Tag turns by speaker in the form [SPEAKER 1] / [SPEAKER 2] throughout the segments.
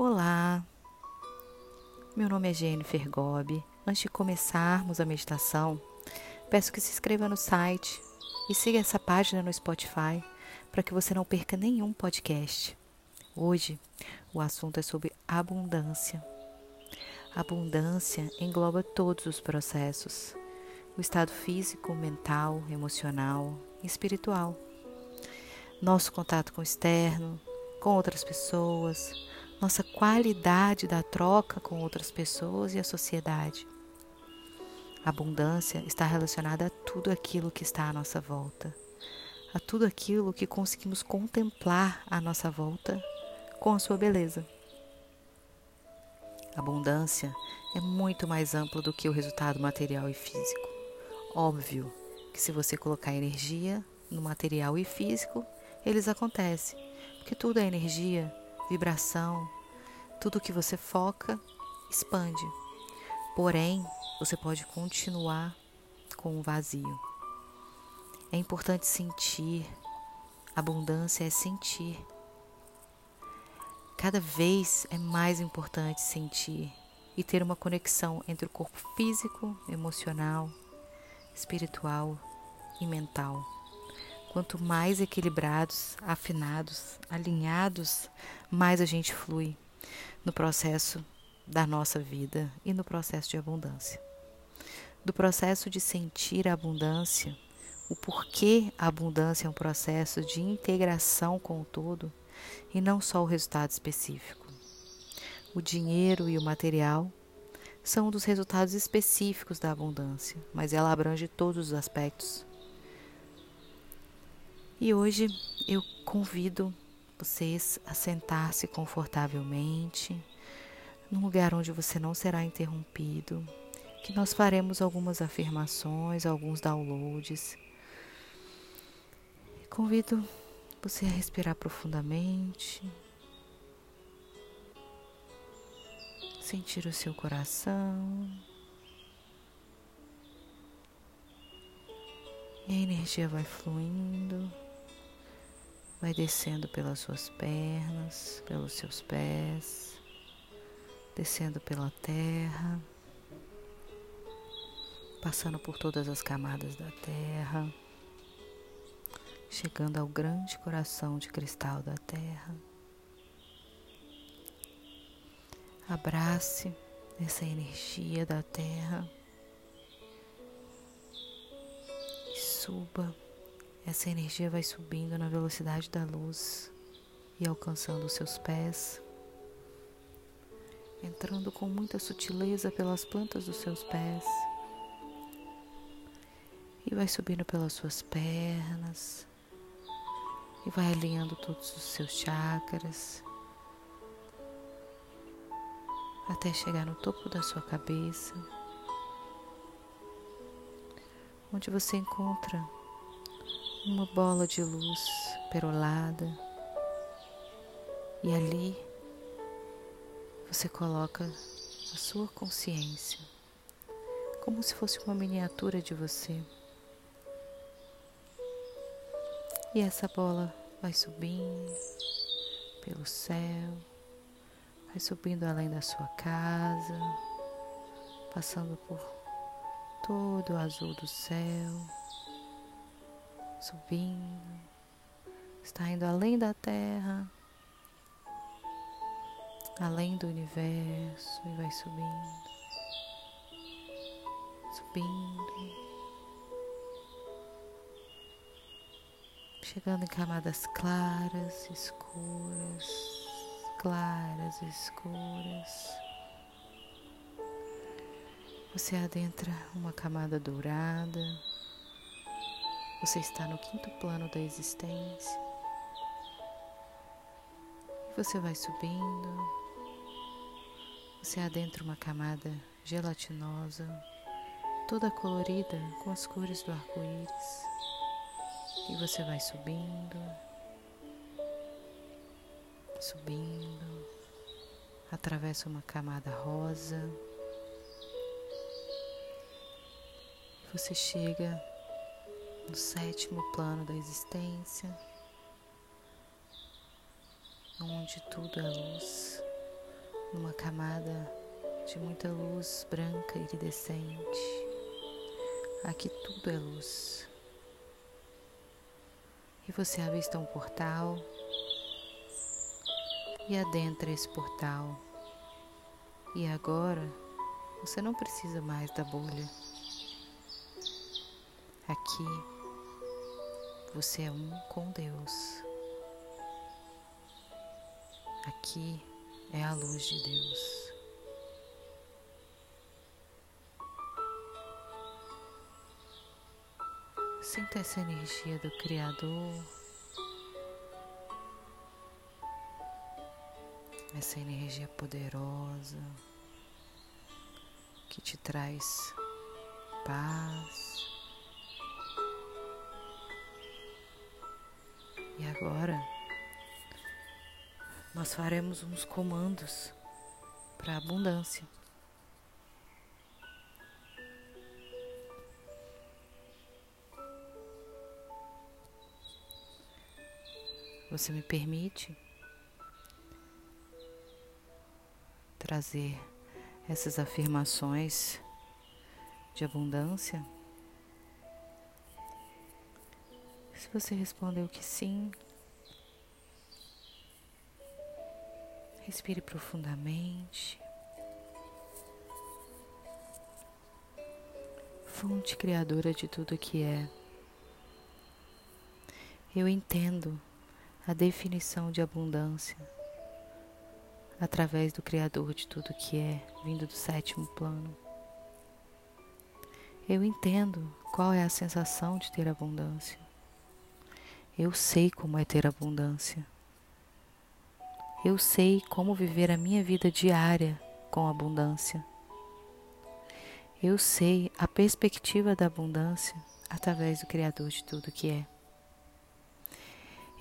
[SPEAKER 1] Olá, meu nome é Jennifer Gobi. Antes de começarmos a meditação, peço que se inscreva no site e siga essa página no Spotify para que você não perca nenhum podcast. Hoje o assunto é sobre abundância. Abundância engloba todos os processos: o estado físico, mental, emocional e espiritual. Nosso contato com o externo, com outras pessoas, nossa qualidade da troca com outras pessoas e a sociedade. A abundância está relacionada a tudo aquilo que está à nossa volta, a tudo aquilo que conseguimos contemplar à nossa volta com a sua beleza. A abundância é muito mais ampla do que o resultado material e físico. Óbvio que se você colocar energia no material e físico, eles acontecem, porque tudo é energia, vibração, tudo que você foca expande. Porém, você pode continuar com o vazio. É importante sentir. Abundância é sentir. Cada vez é mais importante sentir e ter uma conexão entre o corpo físico, emocional, espiritual e mental. Quanto mais equilibrados, afinados, alinhados, mais a gente flui no processo da nossa vida e no processo de abundância. Do processo de sentir a abundância, o porquê a abundância é um processo de integração com o todo e não só o resultado específico. O dinheiro e o material são um dos resultados específicos da abundância, mas ela abrange todos os aspectos e hoje eu convido vocês a sentar-se confortavelmente, num lugar onde você não será interrompido, que nós faremos algumas afirmações, alguns downloads. Convido você a respirar profundamente, sentir o seu coração. E a energia vai fluindo vai descendo pelas suas pernas, pelos seus pés, descendo pela terra, passando por todas as camadas da terra, chegando ao grande coração de cristal da terra. Abrace essa energia da terra e suba essa energia vai subindo na velocidade da luz e alcançando os seus pés, entrando com muita sutileza pelas plantas dos seus pés e vai subindo pelas suas pernas e vai alinhando todos os seus chakras até chegar no topo da sua cabeça, onde você encontra uma bola de luz perolada e ali você coloca a sua consciência como se fosse uma miniatura de você. E essa bola vai subindo pelo céu, vai subindo além da sua casa, passando por todo o azul do céu subindo, está indo além da Terra, além do universo e vai subindo, subindo, chegando em camadas claras, escuras, claras, escuras. Você adentra uma camada dourada. Você está no quinto plano da existência. E você vai subindo. Você adentra uma camada gelatinosa, toda colorida com as cores do arco-íris. E você vai subindo, subindo, atravessa uma camada rosa. Você chega no sétimo plano da existência, onde tudo é luz, numa camada de muita luz branca iridescente. Aqui tudo é luz. E você avista um portal e adentra esse portal. E agora você não precisa mais da bolha. Aqui você é um com Deus. Aqui é a luz de Deus. Sinta essa energia do Criador, essa energia poderosa que te traz paz. Agora nós faremos uns comandos para abundância. Você me permite trazer essas afirmações de abundância? Se você respondeu que sim, respire profundamente. Fonte criadora de tudo que é. Eu entendo a definição de abundância através do Criador de tudo que é, vindo do sétimo plano. Eu entendo qual é a sensação de ter abundância. Eu sei como é ter abundância. Eu sei como viver a minha vida diária com abundância. Eu sei a perspectiva da abundância através do Criador de tudo que é.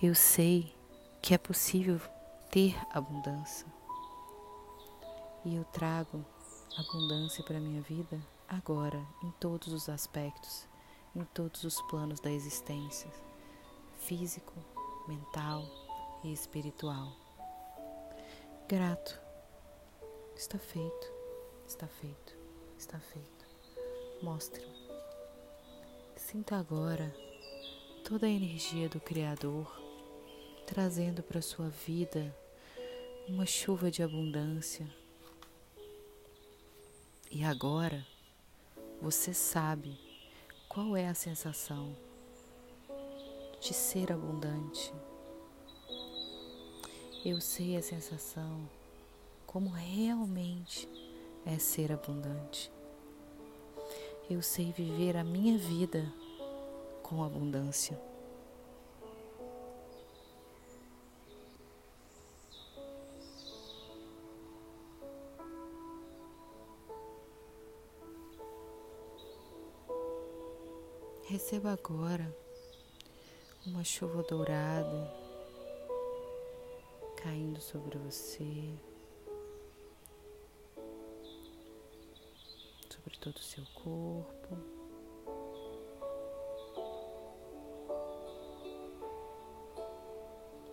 [SPEAKER 1] Eu sei que é possível ter abundância. E eu trago abundância para a minha vida agora, em todos os aspectos, em todos os planos da existência físico, mental e espiritual. Grato. Está feito, está feito, está feito. Mostre-me. Sinta agora toda a energia do Criador trazendo para sua vida uma chuva de abundância. E agora você sabe qual é a sensação de ser abundante. Eu sei a sensação como realmente é ser abundante. Eu sei viver a minha vida com abundância. Receba agora uma chuva dourada caindo sobre você, sobre todo o seu corpo.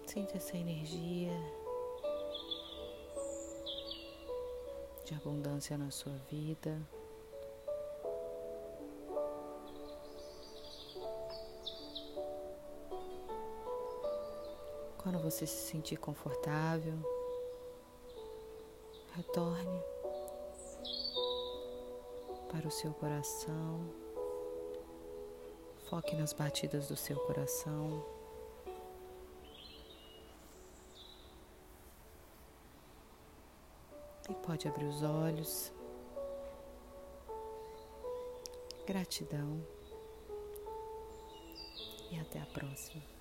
[SPEAKER 1] Sinta essa energia de abundância na sua vida. Quando você se sentir confortável, retorne para o seu coração. Foque nas batidas do seu coração. E pode abrir os olhos. Gratidão. E até a próxima.